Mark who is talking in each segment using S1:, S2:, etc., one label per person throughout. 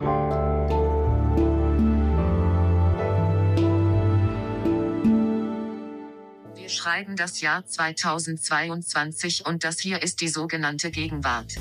S1: Wir schreiben das Jahr 2022 und das hier ist die sogenannte Gegenwart.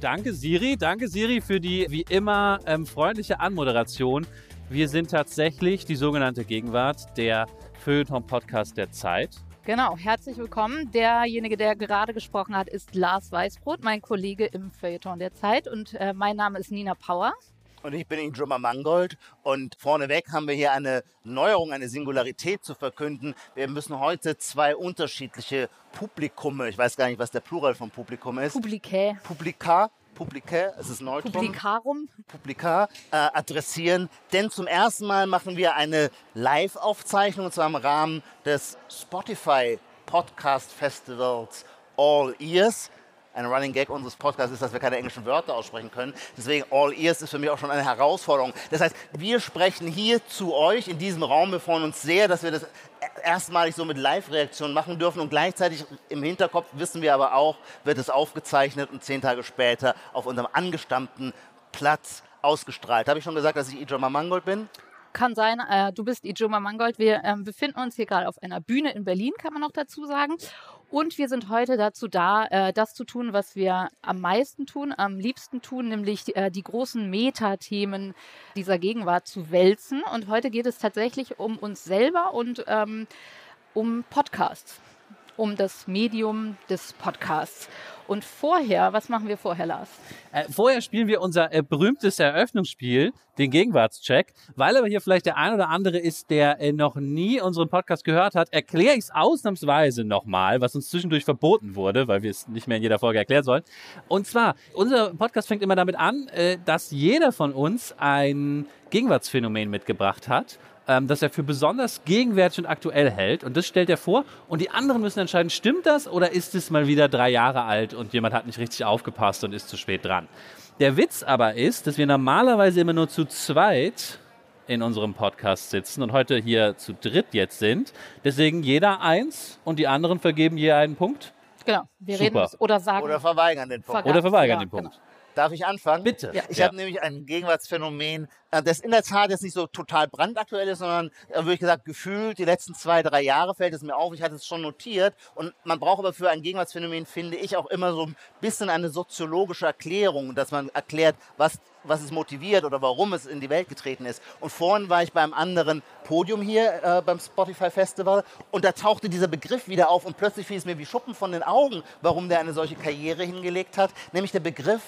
S2: Danke Siri, danke Siri für die wie immer ähm, freundliche Anmoderation. Wir sind tatsächlich die sogenannte Gegenwart, der Feuilleton-Podcast der Zeit.
S3: Genau, herzlich willkommen. Derjenige, der gerade gesprochen hat, ist Lars Weißbrot, mein Kollege im Feuilleton der Zeit. Und äh, mein Name ist Nina Power.
S4: Und ich bin Injuma Mangold. Und vorneweg haben wir hier eine Neuerung, eine Singularität zu verkünden. Wir müssen heute zwei unterschiedliche Publikume, ich weiß gar nicht, was der Plural vom Publikum ist.
S3: Publikä.
S4: Publika, Publikä, es ist Neutrum.
S3: Publikarum.
S4: Publika äh, adressieren. Denn zum ersten Mal machen wir eine Live-Aufzeichnung, und zwar im Rahmen des Spotify Podcast Festivals All Ears. Ein Running Gag unseres Podcasts ist, dass wir keine englischen Wörter aussprechen können. Deswegen All Ears ist für mich auch schon eine Herausforderung. Das heißt, wir sprechen hier zu euch in diesem Raum. Wir freuen uns sehr, dass wir das erstmalig so mit Live-Reaktionen machen dürfen. Und gleichzeitig im Hinterkopf wissen wir aber auch, wird es aufgezeichnet und zehn Tage später auf unserem angestammten Platz ausgestrahlt. Habe ich schon gesagt, dass ich Ijoma Mangold bin?
S3: Kann sein, äh, du bist Ijoma Mangold. Wir ähm, befinden uns hier gerade auf einer Bühne in Berlin, kann man noch dazu sagen. Und wir sind heute dazu da, äh, das zu tun, was wir am meisten tun, am liebsten tun, nämlich äh, die großen Metathemen dieser Gegenwart zu wälzen. Und heute geht es tatsächlich um uns selber und ähm, um Podcasts, um das Medium des Podcasts. Und vorher, was machen wir vorher, Lars?
S2: Äh, vorher spielen wir unser äh, berühmtes Eröffnungsspiel, den Gegenwartscheck. Weil aber hier vielleicht der ein oder andere ist, der äh, noch nie unseren Podcast gehört hat, erkläre ich es ausnahmsweise nochmal, was uns zwischendurch verboten wurde, weil wir es nicht mehr in jeder Folge erklären sollen. Und zwar, unser Podcast fängt immer damit an, äh, dass jeder von uns ein Gegenwartsphänomen mitgebracht hat ähm, das er für besonders gegenwärtig und aktuell hält. Und das stellt er vor. Und die anderen müssen entscheiden, stimmt das oder ist es mal wieder drei Jahre alt und jemand hat nicht richtig aufgepasst und ist zu spät dran. Der Witz aber ist, dass wir normalerweise immer nur zu zweit in unserem Podcast sitzen und heute hier zu dritt jetzt sind. Deswegen jeder eins und die anderen vergeben je einen Punkt.
S3: Genau, wir
S2: Super.
S3: reden oder sagen.
S4: Oder verweigern den Punkt.
S2: Oder verweigern
S3: Ja,
S2: den Punkt.
S3: genau.
S4: Darf ich anfangen?
S2: Bitte.
S3: Ja.
S4: Ich
S2: Ja.
S4: habe nämlich ein Gegenwartsphänomen, äh, das in der Tat jetzt nicht so total brandaktuell ist, sondern, äh, würde ich gesagt, gefühlt die letzten zwei, drei Jahre fällt es mir auf. Ich hatte es schon notiert. Und man braucht aber für ein Gegenwartsphänomen, finde ich, auch immer so ein bisschen eine soziologische Erklärung, dass man erklärt, was was es motiviert oder warum es in die Welt getreten ist. Und vorhin war ich beim anderen Podium hier äh, beim Spotify Festival und da tauchte dieser Begriff wieder auf und plötzlich fiel es mir wie Schuppen von den Augen, warum der eine solche Karriere hingelegt hat, nämlich der Begriff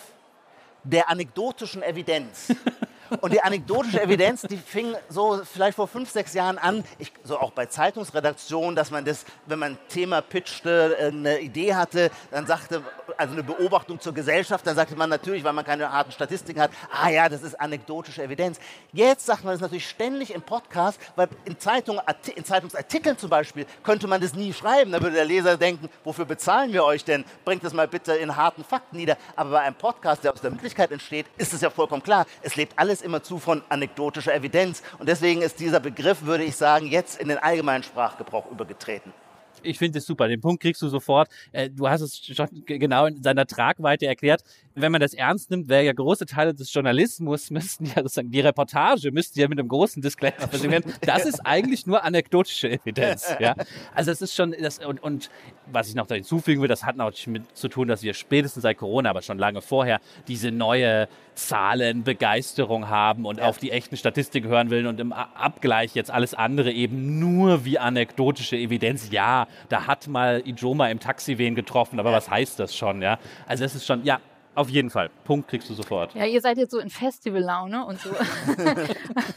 S4: der anekdotischen Evidenz. Und die anekdotische Evidenz, die fing so vielleicht vor fünf, sechs Jahren an, ich, so auch bei Zeitungsredaktionen, dass man das, wenn man ein Thema pitchte, eine Idee hatte, dann sagte, also eine Beobachtung zur Gesellschaft, dann sagte man natürlich, weil man keine harten Statistiken hat, ah ja, das ist anekdotische Evidenz. Jetzt sagt man das natürlich ständig im Podcast, weil in, Zeitungen, Arti- in Zeitungsartikeln zum Beispiel könnte man das nie schreiben. Da würde der Leser denken, wofür bezahlen wir euch denn? Bringt das mal bitte in harten Fakten nieder. Aber bei einem Podcast, der aus der Möglichkeit entsteht, ist es ja vollkommen klar. Es lebt alles immer zu von anekdotischer Evidenz. Und deswegen ist dieser Begriff, würde ich sagen, jetzt in den allgemeinen Sprachgebrauch übergetreten.
S2: Ich finde es super. Den Punkt kriegst du sofort. Äh, Du hast es schon genau in seiner Tragweite erklärt. Wenn man das ernst nimmt, wäre ja große Teile des Journalismus müssten ja sozusagen die Reportage müsste ja mit einem großen Disclaimer versehen werden. Das ist eigentlich nur anekdotische Evidenz. Ja, also es ist schon das und, und was ich noch hinzufügen will, das hat natürlich mit zu tun, dass wir spätestens seit Corona, aber schon lange vorher diese neue Zahlenbegeisterung haben und auf die echten Statistiken hören will und im Abgleich jetzt alles andere eben nur wie anekdotische Evidenz. Ja, da hat mal Ijoma im Taxi wen getroffen, aber was heißt das schon, ja? Also es ist schon, ja, auf jeden Fall. Punkt kriegst du sofort.
S3: Ja, ihr seid jetzt so in Festivallaune und so.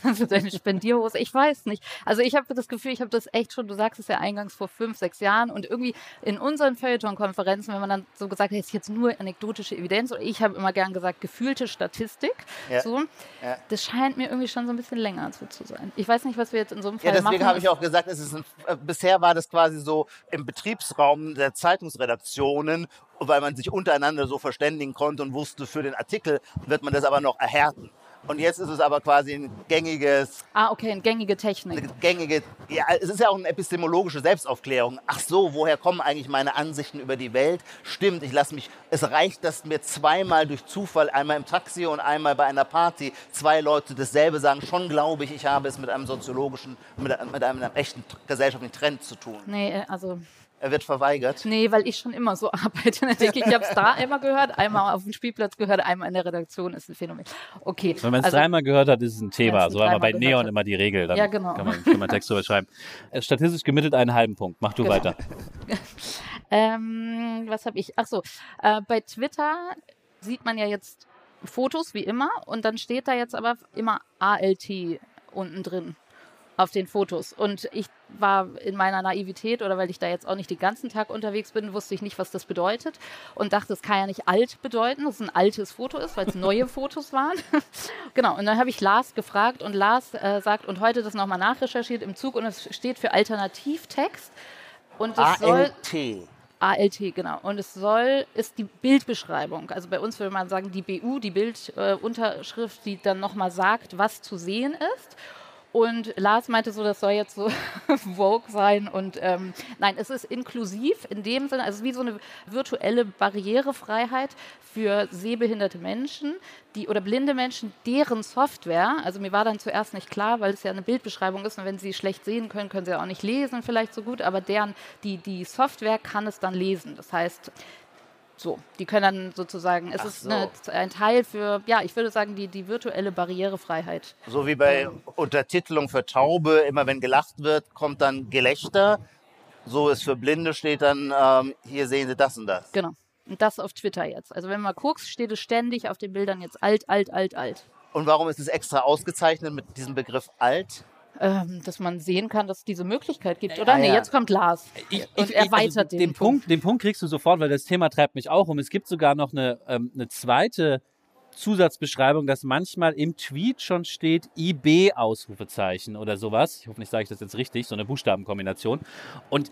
S3: Für deine Spendierhose. Ich weiß nicht. Also ich habe das Gefühl, ich habe das echt schon, du sagst es ja eingangs vor fünf, sechs Jahren und irgendwie in unseren Feuilleton-Konferenzen, wenn man dann so gesagt hat, ist jetzt nur anekdotische Evidenz oder ich habe immer gern gesagt, gefühlte Statistik.
S4: Ja.
S3: So.
S4: Ja.
S3: Das scheint mir irgendwie schon so ein bisschen länger so zu sein. Ich weiß nicht, was wir jetzt in so einem Fall
S4: Ja,
S3: machen.
S4: deswegen habe ich auch gesagt, es ist ein, äh, bisher war das quasi so im Betriebsraum der Zeitungsredaktionen, weil man sich untereinander so verständigen konnte und wusste, für den Artikel wird man das aber noch erhärten. Und jetzt ist es aber quasi ein gängiges,
S3: Ah, okay, eine gängige Technik.
S4: eine gängige, ja, es ist ja auch eine epistemologische Selbstaufklärung. Ach so, woher kommen eigentlich meine Ansichten über die Welt? Stimmt, ich lasse mich, es reicht, dass mir zweimal durch Zufall, einmal im Taxi und einmal bei einer Party, zwei Leute dasselbe sagen. Schon glaube ich, ich habe es mit einem soziologischen, mit einem, mit einem echten gesellschaftlichen Trend zu tun.
S3: Nee, äh, also,
S4: Er wird verweigert.
S3: nee, weil ich schon immer so arbeite. Denke ich, ich habe es da einmal gehört, einmal auf dem Spielplatz gehört, einmal in der Redaktion, ist ein Phänomen. Okay.
S2: Wenn man es
S3: also,
S2: dreimal gehört hat, ist es ein Thema. So haben wir bei Neon
S3: hat.
S2: immer die Regel. Dann
S3: Ja, genau.
S2: kann, man, kann man Text drüber schreiben. Äh, Statistisch gemittelt einen halben Punkt. Mach du
S3: Genau.
S2: weiter.
S3: Ähm, was habe ich? Ach so, äh, bei Twitter sieht man ja jetzt Fotos wie immer und dann steht da jetzt aber immer ALT unten drin auf den Fotos. Und ich war in meiner Naivität oder weil ich da jetzt auch nicht den ganzen Tag unterwegs bin, wusste ich nicht, was das bedeutet und dachte, es kann ja nicht alt bedeuten, dass es ein altes Foto ist, weil es neue Fotos waren. genau, und dann habe ich Lars gefragt und Lars äh, sagt, und heute das nochmal nachrecherchiert im Zug und es steht für Alternativtext. Und es soll
S4: ALT.
S3: ALT, genau. Und es soll, ist die Bildbeschreibung. Also bei uns würde man sagen, die BU, die Bildunterschrift, äh, die dann nochmal sagt, was zu sehen ist. Und Lars meinte so, das soll jetzt so Vogue sein. Und ähm, nein, es ist inklusiv in dem Sinne, also wie so eine virtuelle Barrierefreiheit für sehbehinderte Menschen, die oder blinde Menschen, deren Software, also mir war dann zuerst nicht klar, weil es ja eine Bildbeschreibung ist und wenn sie schlecht sehen können, können sie auch nicht lesen vielleicht so gut, aber deren, die, die Software kann es dann lesen. Das heißt, so, die können dann sozusagen, es
S4: Ach
S3: ist
S4: so.
S3: eine, ein Teil für, ja, ich würde sagen, die, die virtuelle Barrierefreiheit.
S4: So wie bei Untertitelung für Taube, immer wenn gelacht wird, kommt dann Gelächter. So ist für Blinde steht dann, ähm, hier sehen Sie das und das.
S3: Genau. Und das auf Twitter jetzt. Also wenn man guckst, steht es ständig auf den Bildern jetzt alt, alt, alt, alt.
S4: Und warum ist es extra ausgezeichnet mit diesem Begriff alt?
S3: Ähm, dass man sehen kann, dass es diese Möglichkeit gibt. Oder?
S4: Ah,
S3: nee,
S4: ja.
S3: jetzt kommt Lars. und erweitert
S2: also
S3: den,
S2: den Punkt. Den Punkt kriegst du sofort, weil das Thema treibt mich auch um. Es gibt sogar noch eine, ähm, eine zweite Zusatzbeschreibung, dass manchmal im Tweet schon steht IB Ausrufezeichen oder sowas. Ich hoffe, nicht sage ich das jetzt richtig, so eine Buchstabenkombination. Und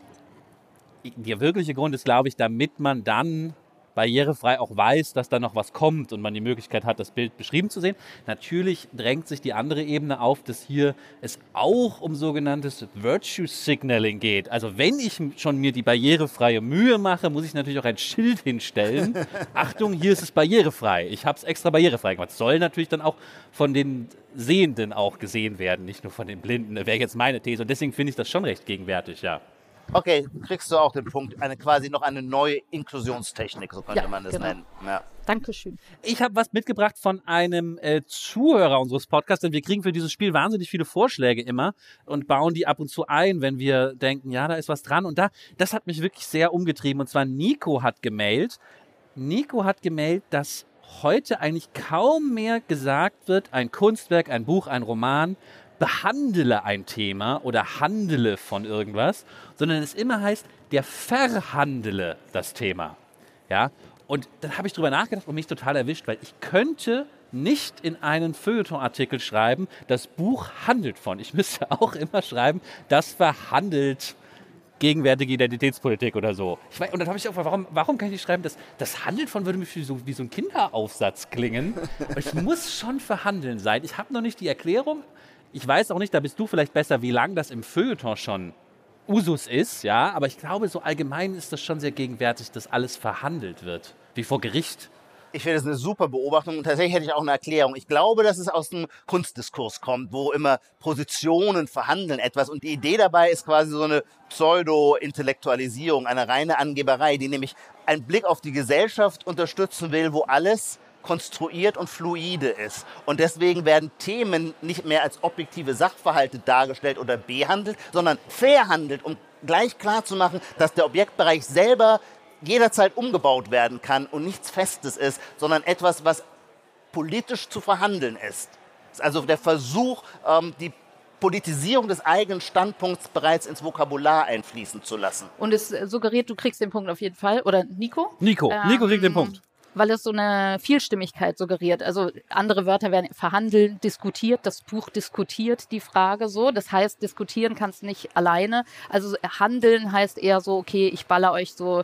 S2: der wirkliche Grund ist, glaube ich, damit man dann barrierefrei auch weiß, dass da noch was kommt und man die Möglichkeit hat, das Bild beschrieben zu sehen. Natürlich drängt sich die andere Ebene auf, dass hier es auch um sogenanntes Virtue Signaling geht. Also wenn ich schon mir die barrierefreie Mühe mache, muss ich natürlich auch ein Schild hinstellen. Achtung, hier ist es barrierefrei. Ich habe es extra barrierefrei gemacht. Soll natürlich dann auch von den Sehenden auch gesehen werden, nicht nur von den Blinden. Wäre jetzt meine These. Und deswegen finde ich das schon recht gegenwärtig, ja.
S4: Okay, kriegst du auch den Punkt, eine quasi noch eine neue Inklusionstechnik, so könnte
S3: Ja,
S4: man das
S3: genau.
S4: nennen. Ja.
S3: Dankeschön.
S2: Ich habe was mitgebracht von einem äh, Zuhörer unseres Podcasts, denn wir kriegen für dieses Spiel wahnsinnig viele Vorschläge immer und bauen die ab und zu ein, wenn wir denken, ja, da ist was dran. Und da, das hat mich wirklich sehr umgetrieben. Und zwar Nico hat gemailt. Nico hat gemailt, dass heute eigentlich kaum mehr gesagt wird, ein Kunstwerk, ein Buch, ein Roman behandle ein Thema oder handele von irgendwas, sondern es immer heißt, der verhandele das Thema. Ja, und dann habe ich drüber nachgedacht und mich total erwischt, weil ich könnte nicht in einen Feuilleton-Artikel schreiben, das Buch handelt von. Ich müsste auch immer schreiben, das verhandelt gegenwärtige Identitätspolitik oder so. Weiß, und dann habe ich auch, warum, warum kann ich nicht schreiben, das, das handelt von würde mir so, wie so ein Kinderaufsatz klingen. ich muss schon verhandeln sein. Ich habe noch nicht die Erklärung. Ich weiß auch nicht, da bist du vielleicht besser, wie lang das im Feuilleton schon Usus ist, ja, aber ich glaube, so allgemein ist das schon sehr gegenwärtig, dass alles verhandelt wird, wie vor Gericht.
S4: Ich finde das eine super Beobachtung und tatsächlich hätte ich auch eine Erklärung. Ich glaube, dass es aus dem Kunstdiskurs kommt, wo immer Positionen verhandeln etwas und die Idee dabei ist quasi so eine Pseudo-Intellektualisierung, eine reine Angeberei, die nämlich einen Blick auf die Gesellschaft unterstützen will, wo alles konstruiert und fluide ist. Und deswegen werden Themen nicht mehr als objektive Sachverhalte dargestellt oder behandelt, sondern verhandelt, um gleich klar zu machen, dass der Objektbereich selber jederzeit umgebaut werden kann und nichts Festes ist, sondern etwas, was politisch zu verhandeln ist. Das ist also der Versuch, ähm, die Politisierung des eigenen Standpunkts bereits ins Vokabular einfließen zu lassen.
S3: Und es suggeriert, du kriegst den Punkt auf jeden Fall. Oder Nico?
S2: Nico,
S3: Ähm,
S2: Nico kriegt den Punkt.
S3: Weil es so eine Vielstimmigkeit suggeriert. Also andere Wörter werden verhandeln, diskutiert, das Buch diskutiert die Frage so. Das heißt, diskutieren kannst du nicht alleine. Also handeln heißt eher so, okay, ich baller euch so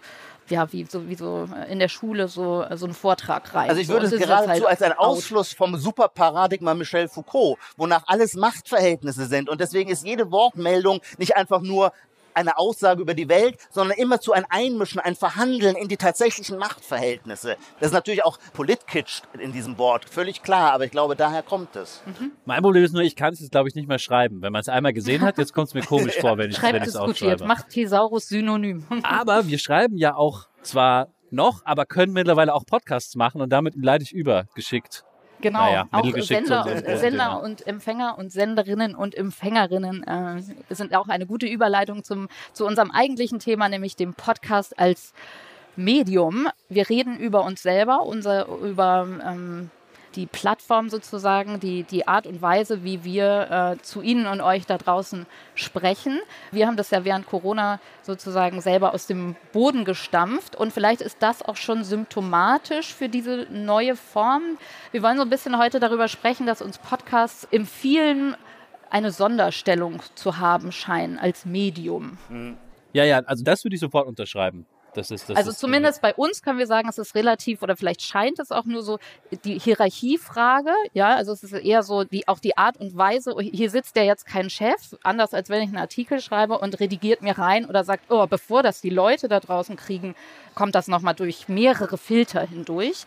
S3: ja, wie so, wie so in der Schule so, so einen Vortrag rein.
S4: Also ich würde
S3: so,
S4: es geradezu halt als ein Ausfluss vom Superparadigma Michel Foucault, wonach alles Machtverhältnisse sind. Und deswegen ist jede Wortmeldung nicht einfach nur eine Aussage über die Welt, sondern immer zu ein Einmischen, ein Verhandeln in die tatsächlichen Machtverhältnisse. Das ist natürlich auch Politkitsch in diesem Wort, völlig klar, aber ich glaube, daher kommt es.
S2: Mhm. Mein Problem ist nur, ich kann es jetzt, glaube ich, nicht mehr schreiben. Wenn man es einmal gesehen hat, jetzt kommt es mir komisch vor, wenn ich es aufschreibe.
S3: Macht Thesaurus synonym.
S2: aber wir schreiben ja auch zwar noch, aber können mittlerweile auch Podcasts machen und damit leite ich über geschickt.
S3: Genau, naja, auch Sender, und, Sender und Empfänger und Senderinnen und Empfängerinnen äh, sind auch eine gute Überleitung zum, zu unserem eigentlichen Thema, nämlich dem Podcast als Medium. Wir reden über uns selber, unser, über ähm, die Plattform sozusagen, die, die Art und Weise, wie wir äh, zu Ihnen und euch da draußen sprechen. Wir haben das ja während Corona sozusagen selber aus dem Boden gestampft und vielleicht ist das auch schon symptomatisch für diese neue Form. Wir wollen so ein bisschen heute darüber sprechen, dass uns Podcasts im vielen eine Sonderstellung zu haben scheinen als Medium.
S2: Ja, ja, also das würde ich sofort unterschreiben. Das ist, das
S3: also
S2: ist
S3: zumindest bei uns können wir sagen, es ist relativ oder vielleicht scheint es auch nur so die Hierarchiefrage. Ja, also es ist eher so die auch die Art und Weise. Hier sitzt ja jetzt kein Chef, anders als wenn ich einen Artikel schreibe und redigiert mir rein oder sagt, oh, bevor das die Leute da draußen kriegen, kommt das nochmal durch mehrere Filter hindurch,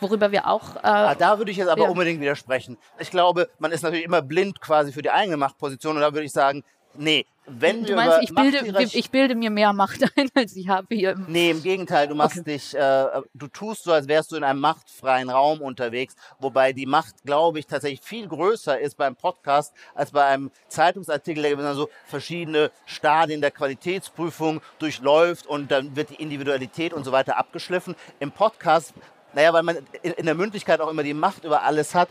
S3: worüber wir auch. Äh,
S4: ah, da würde ich jetzt aber ja. unbedingt widersprechen. Ich glaube, man ist natürlich immer blind quasi für die eigene Machtposition und da würde ich sagen, nee, wenn
S3: du
S4: wir
S3: meinst, ich bilde, ich bilde mir mehr Macht ein, als ich habe hier.
S4: Nee, im Gegenteil, du machst okay. dich, äh, du tust so, als wärst du in einem machtfreien Raum unterwegs, wobei die Macht, glaube ich, tatsächlich viel größer ist beim Podcast als bei einem Zeitungsartikel, der dann so verschiedene Stadien der Qualitätsprüfung durchläuft und dann wird die Individualität und so weiter abgeschliffen. Im Podcast naja, weil man in der Mündlichkeit auch immer die Macht über alles hat,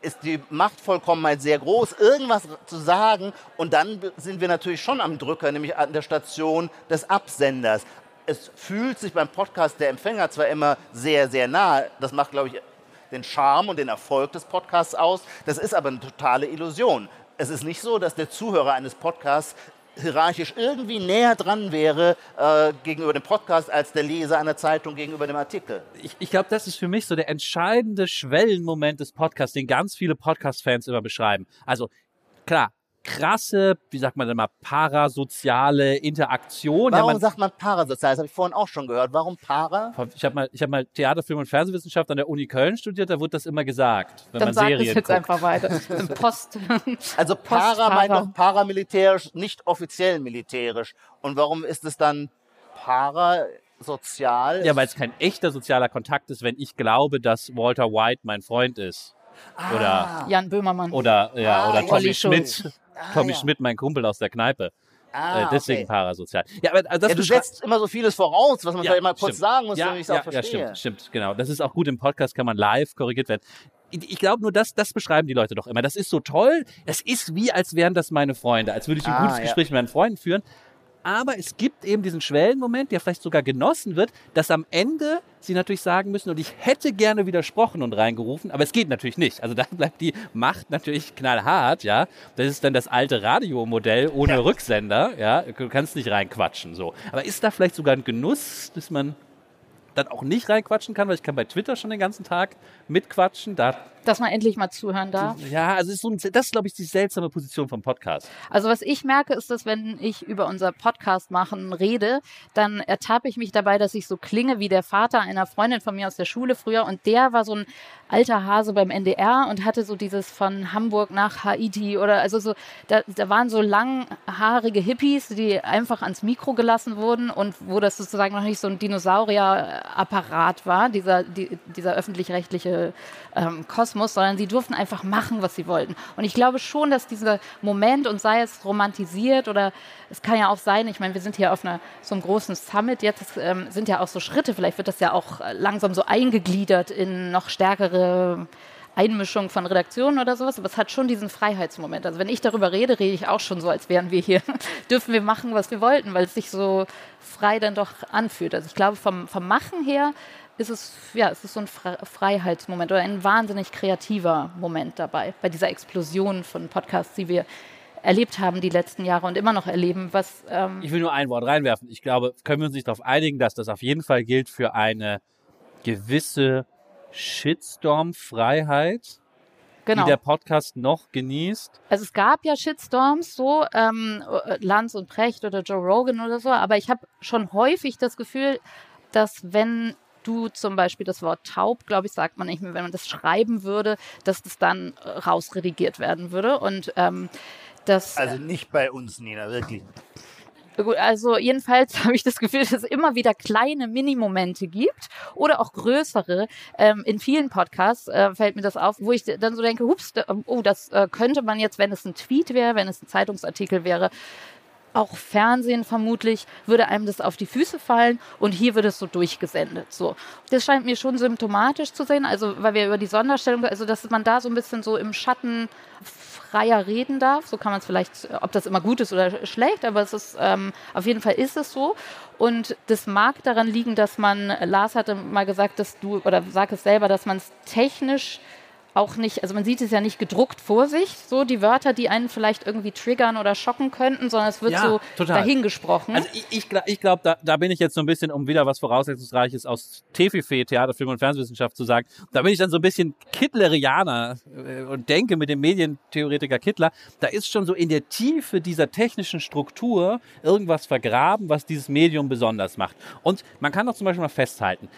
S4: ist die Machtvollkommenheit sehr groß, irgendwas zu sagen. Und dann sind wir natürlich schon am Drücker, nämlich an der Station des Absenders. Es fühlt sich beim Podcast der Empfänger zwar immer sehr, sehr nah. Das macht, glaube ich, den Charme und den Erfolg des Podcasts aus. Das ist aber eine totale Illusion. Es ist nicht so, dass der Zuhörer eines Podcasts hierarchisch irgendwie näher dran wäre äh, gegenüber dem Podcast als der Leser einer Zeitung gegenüber dem Artikel.
S2: Ich, ich glaube, das ist für mich so der entscheidende Schwellenmoment des Podcasts, den ganz viele Podcast-Fans immer beschreiben. Also klar, krasse, wie sagt man denn mal, parasoziale Interaktion.
S4: Warum
S2: ja, man,
S4: sagt man parasozial? Das habe ich vorhin auch schon gehört. Warum para?
S2: Ich habe mal, ich hab mal Theater, Film und Fernsehwissenschaft an der Uni Köln studiert, da wurde das immer gesagt, wenn
S3: Dann
S2: man
S3: sag
S2: Serien
S3: ich jetzt
S2: guckt.
S3: einfach weiter. Post.
S4: Also para,
S3: Post-para.
S4: meint doch paramilitärisch, nicht offiziell militärisch. Und warum ist es dann parasozial?
S2: Ja, weil es kein echter sozialer Kontakt ist, wenn ich glaube, dass Walter White mein Freund ist. Oder,
S3: Jan Böhmermann.
S2: oder, ja,
S4: Ah,
S2: oder. Tommy
S3: Olli
S2: Schmidt. Tommy
S4: ja.
S2: Schmidt, mein Kumpel aus der Kneipe.
S4: Ah,
S2: äh, deswegen
S4: okay.
S2: parasozial. Ja, aber also das
S4: Ja, du setzt immer so vieles voraus, was man
S2: Ja,
S4: mal kurz sagen muss,
S2: ja,
S4: damit ich es
S2: ja,
S4: auch verstehe.
S2: Ja, stimmt, stimmt, genau. Das ist auch gut im Podcast, kann man live korrigiert werden. Ich, glaube nur, das, das beschreiben die Leute doch immer. Das ist so toll. Es ist wie, als wären das meine Freunde, als würde ich ein
S4: Ah,
S2: gutes. Gespräch mit meinen Freunden führen. Aber es gibt eben diesen Schwellenmoment, der vielleicht sogar genossen wird, dass am Ende sie natürlich sagen müssen, und ich hätte gerne widersprochen und reingerufen, aber es geht natürlich nicht. Also da bleibt die Macht natürlich knallhart, ja. Das ist dann das alte Radiomodell ohne Rücksender, ja. Du kannst nicht reinquatschen, so. Aber ist da vielleicht sogar ein Genuss, dass man dann auch nicht reinquatschen kann, weil ich kann bei Twitter schon den ganzen Tag mitquatschen. Da,
S3: Dass man endlich mal zuhören darf.
S2: ja, also ist so ein, das ist, glaube ich, die seltsame Position vom Podcast.
S3: Also was ich merke, ist, dass wenn ich über unser Podcast machen rede, dann ertappe ich mich dabei, dass ich so klinge wie der Vater einer Freundin von mir aus der Schule früher. Und der war so ein alter Hase beim NDR und hatte so dieses von Hamburg nach Haiti oder also so, da, da waren so langhaarige Hippies, die einfach ans Mikro gelassen wurden und wo das sozusagen noch nicht so ein Dinosaurierapparat war, dieser, die, dieser öffentlich-rechtliche ähm, Kosmos, sondern sie durften einfach machen, was sie wollten. Und ich glaube schon, dass dieser Moment, und sei es romantisiert oder es kann ja auch sein, ich meine, wir sind hier auf einer, so einem großen Summit, jetzt ähm, sind ja auch so Schritte, vielleicht wird das ja auch äh, langsam so eingegliedert in noch stärkere Einmischung von Redaktionen oder sowas, aber es hat schon diesen Freiheitsmoment. Also wenn ich darüber rede, rede ich auch schon so, als wären wir hier, dürfen wir machen, was wir wollten, weil es sich so frei dann doch anfühlt. Also ich glaube, vom, vom Machen her ist es, ja, es ist so ein Fre Freiheitsmoment oder ein wahnsinnig kreativer Moment dabei, bei dieser Explosion von Podcasts, die wir erlebt haben die letzten Jahre und immer noch erleben, was. Ähm
S2: ich will nur ein Wort reinwerfen. Ich glaube, können wir uns nicht darauf einigen, dass das auf jeden Fall gilt für eine gewisse Shitstorm-Freiheit,
S3: genau.
S2: die der Podcast noch genießt.
S3: Also es gab ja Shitstorms, so ähm, Lanz und Precht oder Joe Rogan oder so, aber ich habe schon häufig das Gefühl, dass wenn du zum Beispiel das Wort taub, glaube ich, sagt man nicht mehr, wenn man das schreiben würde, dass das dann rausredigiert werden würde. Und ähm, das.
S4: Also nicht bei uns, Nina, wirklich.
S3: Gut, also jedenfalls habe ich das Gefühl, dass es immer wieder kleine Minimomente gibt oder auch größere. Ähm, in vielen Podcasts äh, fällt mir das auf, wo ich dann so denke, hups, oh, das äh, könnte man jetzt, wenn es ein Tweet wäre, wenn es ein Zeitungsartikel wäre, auch Fernsehen vermutlich, würde einem das auf die Füße fallen und hier wird es so durchgesendet. So. Das scheint mir schon symptomatisch zu sein, also weil wir über die Sonderstellung, also dass man da so ein bisschen so im Schatten freier reden darf. So kann man es vielleicht, ob das immer gut ist oder schlecht, aber es ist ähm, auf jeden Fall ist es so. Und das mag daran liegen, dass man, Lars hatte mal gesagt, dass du, oder sag es selber, dass man es technisch auch nicht, also man sieht es ja nicht gedruckt vor sich, so die Wörter, die einen vielleicht irgendwie triggern oder schocken könnten, sondern es wird
S2: Ja,
S3: so
S2: total.
S3: dahingesprochen.
S2: Also ich, ich, ich glaube, da, da bin ich jetzt so ein bisschen, um wieder was Voraussetzungsreiches aus TFIFE, Theater, Film und Fernsehwissenschaft zu sagen, da bin ich dann so ein bisschen Kittlerianer äh, und denke mit dem Medientheoretiker Kittler, da ist schon so in der Tiefe dieser technischen Struktur irgendwas vergraben, was dieses Medium besonders macht. Und man kann doch zum Beispiel mal festhalten,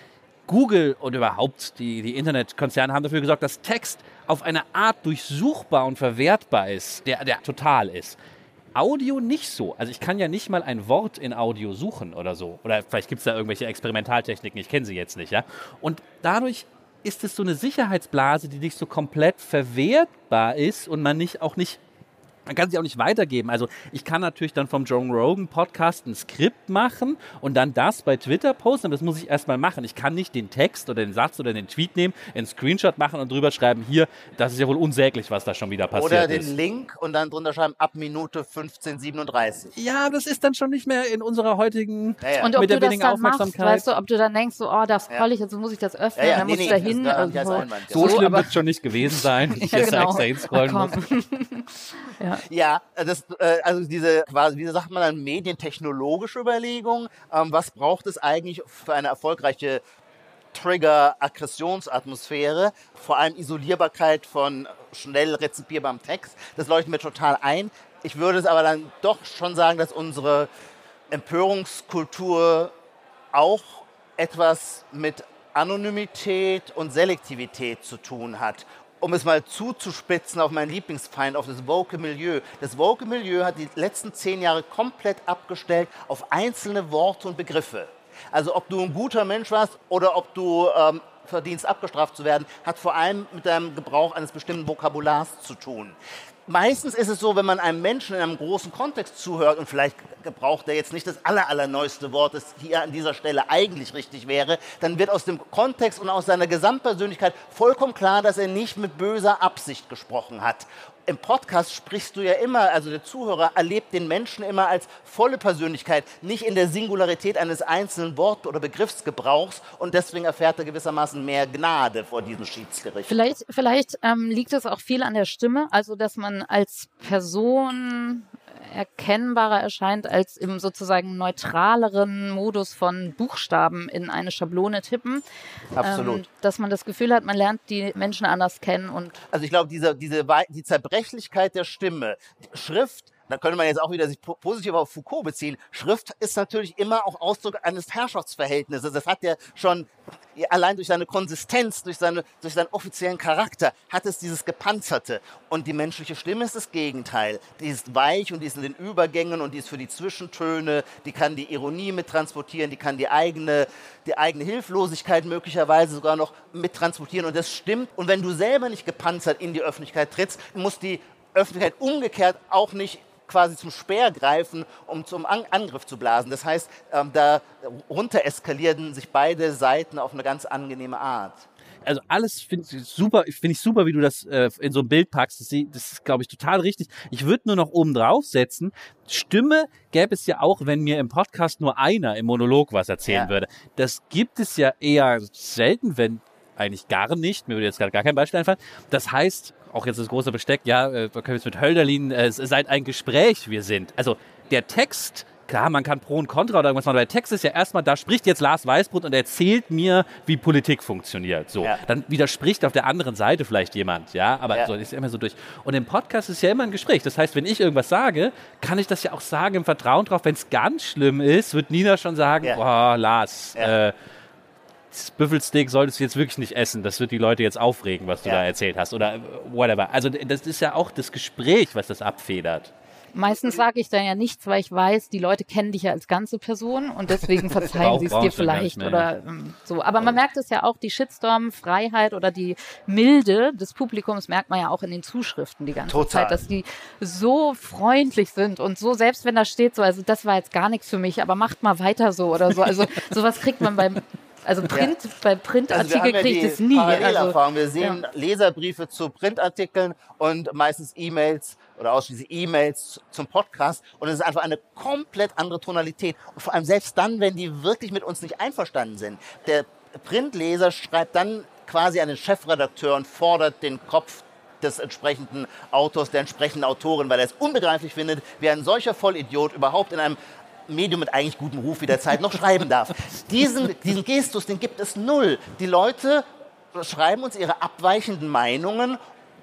S2: Google und überhaupt die, die Internetkonzerne haben dafür gesorgt, dass Text auf eine Art durchsuchbar und verwertbar ist, der, der total ist. Audio nicht so. Also ich kann ja nicht mal ein Wort in Audio suchen oder so. Oder vielleicht gibt es da irgendwelche Experimentaltechniken, ich kenne sie jetzt nicht, ja. Und dadurch ist es so eine Sicherheitsblase, die nicht so komplett verwertbar ist und man nicht auch nicht man kann sie auch nicht weitergeben. Also ich kann natürlich dann vom Joe Rogan Podcast ein Skript machen und dann das bei Twitter posten, aber das muss ich erstmal machen. Ich kann nicht den Text oder den Satz oder den Tweet nehmen, einen Screenshot machen und drüber schreiben, hier, das ist ja wohl unsäglich, was da schon wieder passiert
S4: Oder den
S2: ist.
S4: Link und dann drunter schreiben, ab Minute 1537.
S2: Ja, das ist dann schon nicht mehr in unserer heutigen
S4: Ja, ja.
S3: Und ob
S2: mit der wenigen
S3: dann machst,
S2: Aufmerksamkeit.
S3: weißt du, ob du dann denkst, so, oh, das
S4: Ja.
S3: scroll ich, jetzt muss ich das öffnen,
S4: Ja, ja,
S3: dann
S4: nee, nee,
S3: du da
S4: das
S3: hin.
S4: ich
S3: also,
S4: ja.
S2: so
S3: so,
S2: schlimm wird es schon nicht gewesen sein, ich
S3: Ja,
S2: jetzt
S3: genau.
S2: extra hinscrollen muss.
S3: komm. ja.
S4: Das, äh, also diese quasi, wie sagt man dann, medientechnologische Überlegung, ähm, was braucht es eigentlich für eine erfolgreiche Trigger-Aggressionsatmosphäre, vor allem Isolierbarkeit von schnell rezipierbarem Text, das leuchtet mir total ein. Ich würde es aber dann doch schon sagen, dass unsere Empörungskultur auch etwas mit Anonymität und Selektivität zu tun hat. Um es mal zuzuspitzen auf meinen Lieblingsfeind, auf das woke Milieu. Das woke Milieu hat die letzten zehn Jahre komplett abgestellt auf einzelne Worte und Begriffe. Also ob du ein guter Mensch warst oder ob du ähm, verdienst, abgestraft zu werden, hat vor allem mit deinem Gebrauch eines bestimmten Vokabulars zu tun. Meistens ist es so, wenn man einem Menschen in einem großen Kontext zuhört und vielleicht gebraucht er jetzt nicht das aller, allerneueste Wort, das hier an dieser Stelle eigentlich richtig wäre, dann wird aus dem Kontext und aus seiner Gesamtpersönlichkeit vollkommen klar, dass er nicht mit böser Absicht gesprochen hat. Im Podcast sprichst du ja immer, also der Zuhörer erlebt den Menschen immer als volle Persönlichkeit, nicht in der Singularität eines einzelnen Wort- oder Begriffsgebrauchs und deswegen erfährt er gewissermaßen mehr Gnade vor diesem Schiedsgericht.
S3: Vielleicht, vielleicht ähm, liegt es auch viel an der Stimme, also dass man als Person erkennbarer erscheint als im sozusagen neutraleren Modus von Buchstaben in eine Schablone tippen.
S4: Absolut.
S3: Ähm, dass man das Gefühl hat, man lernt die Menschen anders kennen und
S4: Also ich glaube, diese, diese, die Zerbrechlichkeit der Stimme, Schrift, da könnte man jetzt auch wieder sich po- positiv auf Foucault beziehen. Schrift ist natürlich immer auch Ausdruck eines Herrschaftsverhältnisses. Das hat ja schon allein durch seine Konsistenz, durch, seine, durch seinen offiziellen Charakter, hat es dieses Gepanzerte. Und die menschliche Stimme ist das Gegenteil. Die ist weich und die ist in den Übergängen und die ist für die Zwischentöne, die kann die Ironie mittransportieren, die kann die eigene, die eigene Hilflosigkeit möglicherweise sogar noch mittransportieren. Und das stimmt. Und wenn du selber nicht gepanzert in die Öffentlichkeit trittst, muss die Öffentlichkeit umgekehrt auch nicht quasi zum Speer greifen, um zum An Angriff zu blasen. Das heißt, ähm, da runter eskalierten sich beide Seiten auf eine ganz angenehme Art.
S2: also alles finde ich super, finde ich super, wie du das äh, in so ein Bild packst. Das, das ist, glaube ich, total richtig. Ich würde nur noch oben drauf setzen. Stimme gäbe es ja auch, wenn mir im Podcast nur einer im Monolog was erzählen
S4: Ja.
S2: würde. Das gibt es ja eher selten, wenn eigentlich gar nicht. Mir würde jetzt gerade gar kein Beispiel einfallen. Das heißt, auch jetzt das große Besteck, ja, äh, wir können jetzt mit Hölderlin, äh, es ist halt ein Gespräch, wir sind. Also der Text, klar, man kann Pro und Contra oder irgendwas machen, aber der Text ist ja erstmal, da spricht jetzt Lars Weißbrot und erzählt mir, wie Politik funktioniert. So,
S4: Ja.
S2: dann widerspricht auf der anderen Seite vielleicht jemand, ja, aber
S4: Ja.
S2: so ist immer so durch. Und im Podcast ist ja immer ein Gespräch. Das heißt, wenn ich irgendwas sage, kann ich das ja auch sagen im Vertrauen drauf. Wenn es ganz schlimm ist, wird Nina schon sagen,
S4: Ja.
S2: boah, Lars,
S4: Ja.
S2: äh, das Büffelsteak solltest du jetzt wirklich nicht essen. Das wird die Leute jetzt aufregen, was du
S4: Ja.
S2: da erzählt hast. Oder whatever. Also das ist ja auch das Gespräch, was das abfedert.
S3: Meistens sage ich dann ja nichts, weil ich weiß, die Leute kennen dich ja als ganze Person und deswegen verzeihen sie es dir vielleicht
S2: mehr,
S3: oder ähm, so. Aber man merkt es ja auch, die Shitstorm-Freiheit oder die Milde des Publikums merkt man ja auch in den Zuschriften die ganze
S4: Total.
S3: Zeit, dass die so freundlich sind und so, selbst wenn da steht so, also das war jetzt gar nichts für mich, aber macht mal weiter so oder so. Also sowas kriegt man beim, also Print, bei
S4: Also wir
S3: Printartikeln
S4: haben ja
S3: kriege ich das nie. Also,
S4: Parallelerfahrung. wir sehen Leserbriefe zu Printartikeln und meistens E-Mails oder ausschließlich E-Mails zum Podcast. Und es ist einfach eine komplett andere Tonalität. Und vor allem selbst dann, wenn die wirklich mit uns nicht einverstanden sind. Der Printleser schreibt dann quasi an den Chefredakteur und fordert den Kopf des entsprechenden Autors, der entsprechenden Autorin, weil er es unbegreiflich findet, wie ein solcher Vollidiot überhaupt in einem Medium mit eigentlich gutem Ruf wie der Zeit noch schreiben darf. Diesen, diesen Gestus, den gibt es null. Die Leute schreiben uns ihre abweichenden Meinungen,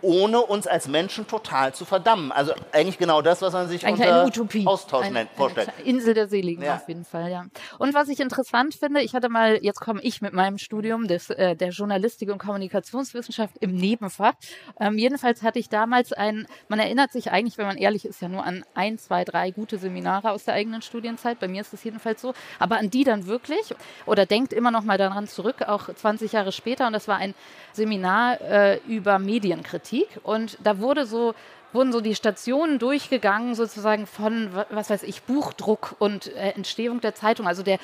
S4: ohne uns als Menschen total zu verdammen. Also eigentlich genau das, was man sich
S3: Eigentlich
S4: unter
S3: Utopie.
S4: Austausch
S3: Ein-
S4: nennt, vorstellt.
S3: Insel der Seligen
S4: Ja.
S3: auf jeden Fall, ja. Und was ich interessant finde, ich hatte mal, jetzt komme ich mit meinem Studium des, äh, der Journalistik und Kommunikationswissenschaft im Nebenfach. Ähm, jedenfalls hatte ich damals ein, man erinnert sich eigentlich, wenn man ehrlich ist, ja nur an ein, zwei, drei gute Seminare aus der eigenen Studienzeit. Bei mir ist es jedenfalls so. Aber an die dann wirklich oder denkt immer noch mal daran zurück, auch 20 Jahre später. Und das war ein Seminar äh, über Medienkritik. Und da wurde so wurden so die Stationen durchgegangen, sozusagen von, wa- was weiß ich, Buchdruck und äh, Entstehung der Zeitung, also der,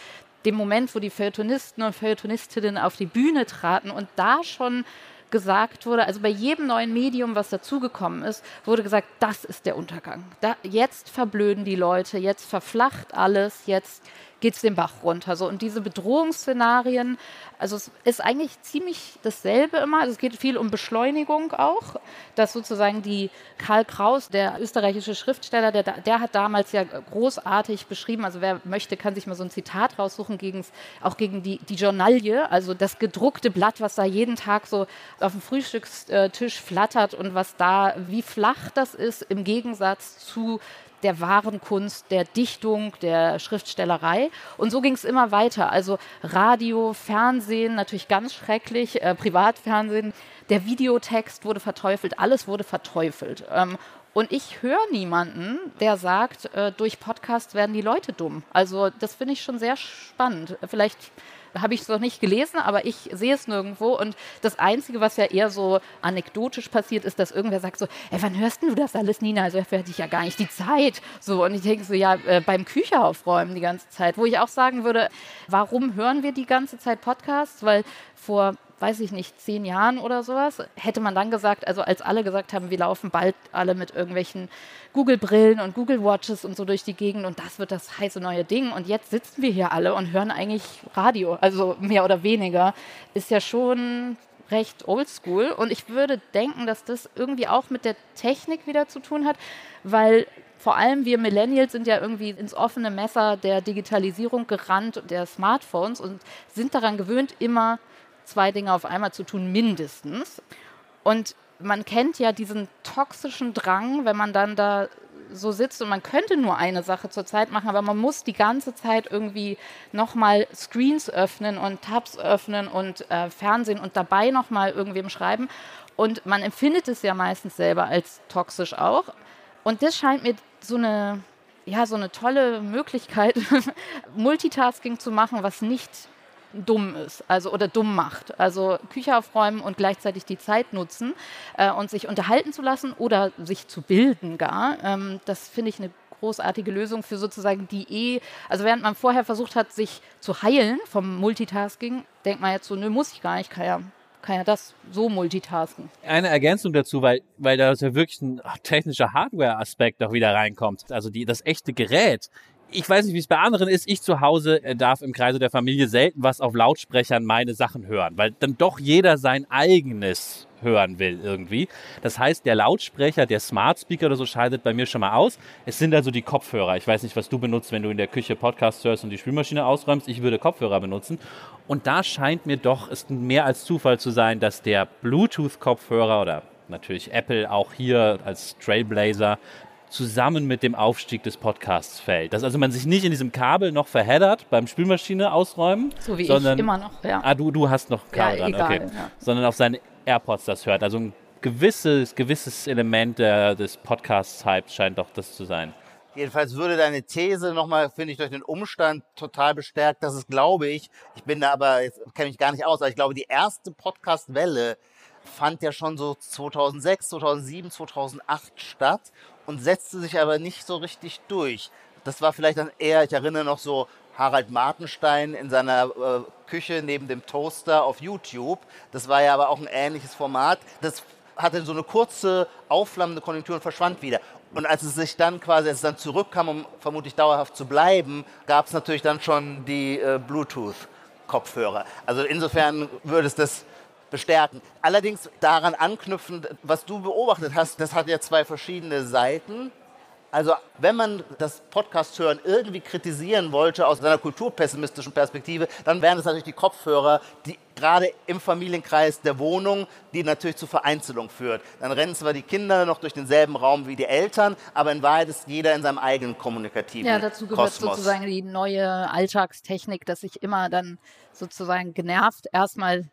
S3: dem Moment, wo die Feuilletonisten und Feuilletonistinnen auf die Bühne traten und da schon gesagt wurde, also bei jedem neuen Medium, was dazugekommen ist, wurde gesagt, das ist der Untergang. Da, jetzt verblöden die Leute, jetzt verflacht alles, jetzt geht es den Bach runter. So. Und diese Bedrohungsszenarien, also es ist eigentlich ziemlich dasselbe immer. Also es geht viel um Beschleunigung auch, dass sozusagen die Karl Kraus, der österreichische Schriftsteller, der, der hat damals ja großartig beschrieben, also wer möchte, kann sich mal so ein Zitat raussuchen, gegen, auch gegen die, die Journalie, also das gedruckte Blatt, was da jeden Tag so auf dem Frühstückstisch flattert und was da, wie flach das ist im Gegensatz zu der wahren Kunst, der Dichtung, der Schriftstellerei. Und so ging es immer weiter. Also Radio, Fernsehen, natürlich ganz schrecklich, äh, Privatfernsehen, der Videotext wurde verteufelt, alles wurde verteufelt. Ähm, und ich höre niemanden, der sagt, äh, durch Podcast werden die Leute dumm. Also das finde ich schon sehr spannend. Vielleicht habe ich es noch nicht gelesen, aber ich sehe es nirgendwo. Und das Einzige, was ja eher so anekdotisch passiert, ist, dass irgendwer sagt so, ey, wann hörst du das alles, Nina? Also dafür hatte ich ja gar nicht die Zeit. So, und ich denke so, ja, äh, beim Küche aufräumen die ganze Zeit. Wo ich auch sagen würde, warum hören wir die ganze Zeit Podcasts? Weil vor weiß ich nicht, zehn Jahren oder sowas, hätte man dann gesagt, also als alle gesagt haben, wir laufen bald alle mit irgendwelchen Google-Brillen und Google-Watches und so durch die Gegend und das wird das heiße neue Ding. Und jetzt sitzen wir hier alle und hören eigentlich Radio, also mehr oder weniger. Ist ja schon recht oldschool. Und ich würde denken, dass das irgendwie auch mit der Technik wieder zu tun hat, weil vor allem wir Millennials sind ja irgendwie ins offene Messer der Digitalisierung gerannt, der Smartphones und sind daran gewöhnt, immer zwei Dinge auf einmal zu tun, mindestens. Und man kennt ja diesen toxischen Drang, wenn man dann da so sitzt und man könnte nur eine Sache zur Zeit machen, aber man muss die ganze Zeit irgendwie nochmal Screens öffnen und Tabs öffnen und äh, Fernsehen und dabei nochmal irgendwem schreiben. Und man empfindet es ja meistens selber als toxisch auch. Und das scheint mir so eine, ja, so eine tolle Möglichkeit, Multitasking zu machen, was nicht dumm ist, also oder dumm macht. Also Küche aufräumen und gleichzeitig die Zeit nutzen äh, und sich unterhalten zu lassen oder sich zu bilden gar. Ähm, das finde ich eine großartige Lösung für sozusagen die eh, also während man vorher versucht hat, sich zu heilen vom Multitasking, denkt man jetzt so, nö, muss ich gar nicht, kann ja kann ja das so multitasken.
S2: Eine Ergänzung dazu, weil, weil da ja wirklich ein technischer Hardware-Aspekt auch wieder reinkommt. Also die, das echte Gerät. Ich weiß nicht, wie es bei anderen ist. Ich zu Hause äh, darf im Kreise der Familie selten was auf Lautsprechern meine Sachen hören, weil dann doch jeder sein eigenes hören will irgendwie. Das heißt, der Lautsprecher, der Smart Speaker oder so scheidet bei mir schon mal aus. Es sind also die Kopfhörer. Ich weiß nicht, was du benutzt, wenn du in der Küche Podcasts hörst und die Spülmaschine ausräumst. Ich würde Kopfhörer benutzen. Und da scheint mir doch es mehr als Zufall zu sein, dass der Bluetooth-Kopfhörer oder natürlich Apple auch hier als Trailblazer zusammen mit dem Aufstieg des Podcasts fällt. Dass also man sich nicht in diesem Kabel noch verheddert beim Spülmaschine ausräumen.
S3: So wie
S2: sondern,
S3: ich immer noch, ja.
S2: Ah, du, du hast noch Kabel
S3: Ja,
S2: dran,
S3: egal,
S2: okay.
S3: ja.
S2: Sondern auf seine AirPods das hört. Also ein gewisses, gewisses Element der, des Podcasts-Hypes scheint doch das zu sein.
S4: Jedenfalls würde deine These nochmal, finde ich, durch den Umstand total bestärkt, dass es, glaube ich, ich bin da aber, jetzt kenne mich gar nicht aus, aber ich glaube, die erste Podcast-Welle fand ja schon so 2006, 2007, 2008 statt und setzte sich aber nicht so richtig durch. Das war vielleicht dann eher, ich erinnere noch so Harald Martenstein in seiner äh, Küche neben dem Toaster auf YouTube. Das war ja aber auch ein ähnliches Format. Das hatte so eine kurze, aufflammende Konjunktur und verschwand wieder. Und als es sich dann quasi, als es dann zurückkam, um vermutlich dauerhaft zu bleiben, gab es natürlich dann schon die äh, Bluetooth-Kopfhörer. Also insofern würde es das bestärken. Allerdings daran anknüpfend, was du beobachtet hast, das hat ja zwei verschiedene Seiten. Also wenn man das Podcast hören irgendwie kritisieren wollte aus einer kulturpessimistischen Perspektive, dann wären es natürlich die Kopfhörer, die gerade im Familienkreis der Wohnung, die natürlich zu Vereinzelung führt. Dann rennen zwar die Kinder noch durch denselben Raum wie die Eltern, aber in Wahrheit ist jeder in seinem eigenen kommunikativen
S3: Ja, dazu gehört
S4: Kosmos.
S3: sozusagen die neue Alltagstechnik, dass ich immer dann sozusagen genervt erstmal,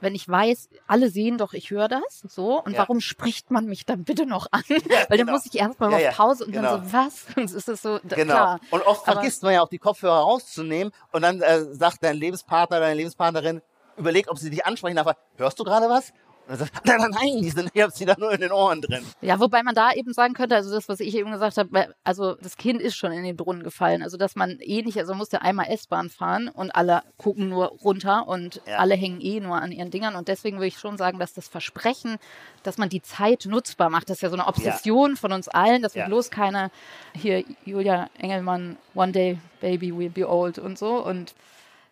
S3: wenn ich weiß, alle sehen doch, ich höre das, so, und
S4: Ja.
S3: warum spricht man mich dann bitte noch an? Weil dann
S4: genau.
S3: muss ich erstmal
S4: Ja,
S3: auf
S4: ja,
S3: Pause und
S4: genau.
S3: dann so, was? Und es ist so, da-
S4: Genau.
S3: klar.
S4: Und oft
S3: Aber-
S4: vergisst man ja auch die Kopfhörer rauszunehmen und dann äh, sagt dein Lebenspartner, deine Lebenspartnerin, überlegt, ob sie dich ansprechen darf. Hörst du gerade was? Und dann sagt, nein, nein, nein, die sind, ich hab sie da nur in den Ohren drin.
S3: Ja, wobei man da eben sagen könnte, also das, was ich eben gesagt habe, also das Kind ist schon in den Brunnen gefallen. Also dass man eh nicht, also man muss ja einmal S-Bahn fahren und alle gucken nur runter und
S4: Ja.
S3: alle hängen eh nur an ihren Dingern. Und deswegen würde ich schon sagen, dass das Versprechen, dass man die Zeit nutzbar macht, das ist ja so eine Obsession von uns allen, dass wir
S4: Ja.
S3: bloß keine, hier Julia Engelmann, One Day Baby Will Be Old und so und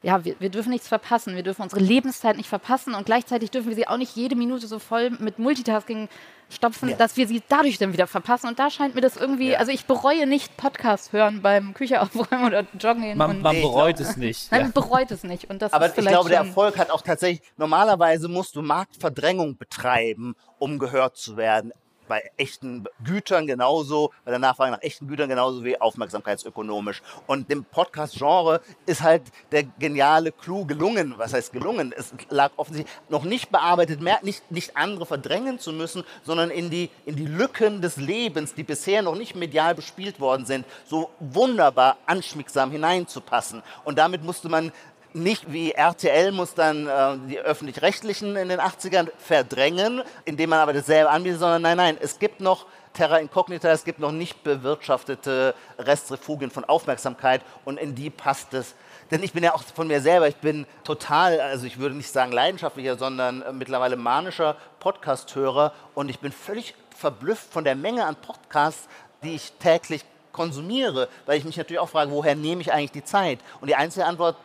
S3: ja, wir, wir dürfen nichts verpassen. Wir dürfen unsere Lebenszeit nicht verpassen und gleichzeitig dürfen wir sie auch nicht jede Minute so voll mit Multitasking stopfen,
S4: Ja.
S3: dass wir sie dadurch dann wieder verpassen. Und da scheint mir das irgendwie,
S4: Ja.
S3: also ich bereue nicht Podcast hören beim Küche aufräumen oder joggen gehen.
S2: Man,
S3: und,
S2: man bereut es nicht.
S3: nein, man bereut es nicht. Und das
S4: Aber
S3: ist
S4: ich glaube, der Erfolg hat auch tatsächlich, normalerweise musst du Marktverdrängung betreiben, um gehört zu werden. Bei echten Gütern genauso, bei der Nachfrage nach echten Gütern genauso wie aufmerksamkeitsökonomisch. Und dem Podcast-Genre ist halt der geniale Clou gelungen. Was heißt gelungen? Es lag offensichtlich noch nicht bearbeitet, mehr, nicht, nicht andere verdrängen zu müssen, sondern in die, in die Lücken des Lebens, die bisher noch nicht medial bespielt worden sind, so wunderbar anschmiegsam hineinzupassen. Und damit musste man nicht wie RTL muss dann äh, die öffentlich-rechtlichen in den 80ern verdrängen, indem man aber dasselbe anbietet, sondern nein, nein, es gibt noch Terra Incognita, es gibt noch nicht bewirtschaftete Restrefugien von Aufmerksamkeit und in die passt es. Denn ich bin ja auch von mir selber, ich bin total, also ich würde nicht sagen leidenschaftlicher, sondern äh, mittlerweile manischer Podcast-Hörer und ich bin völlig verblüfft von der Menge an Podcasts, die ich täglich konsumiere, weil ich mich natürlich auch frage, woher nehme ich eigentlich die Zeit? Und die einzige Antwort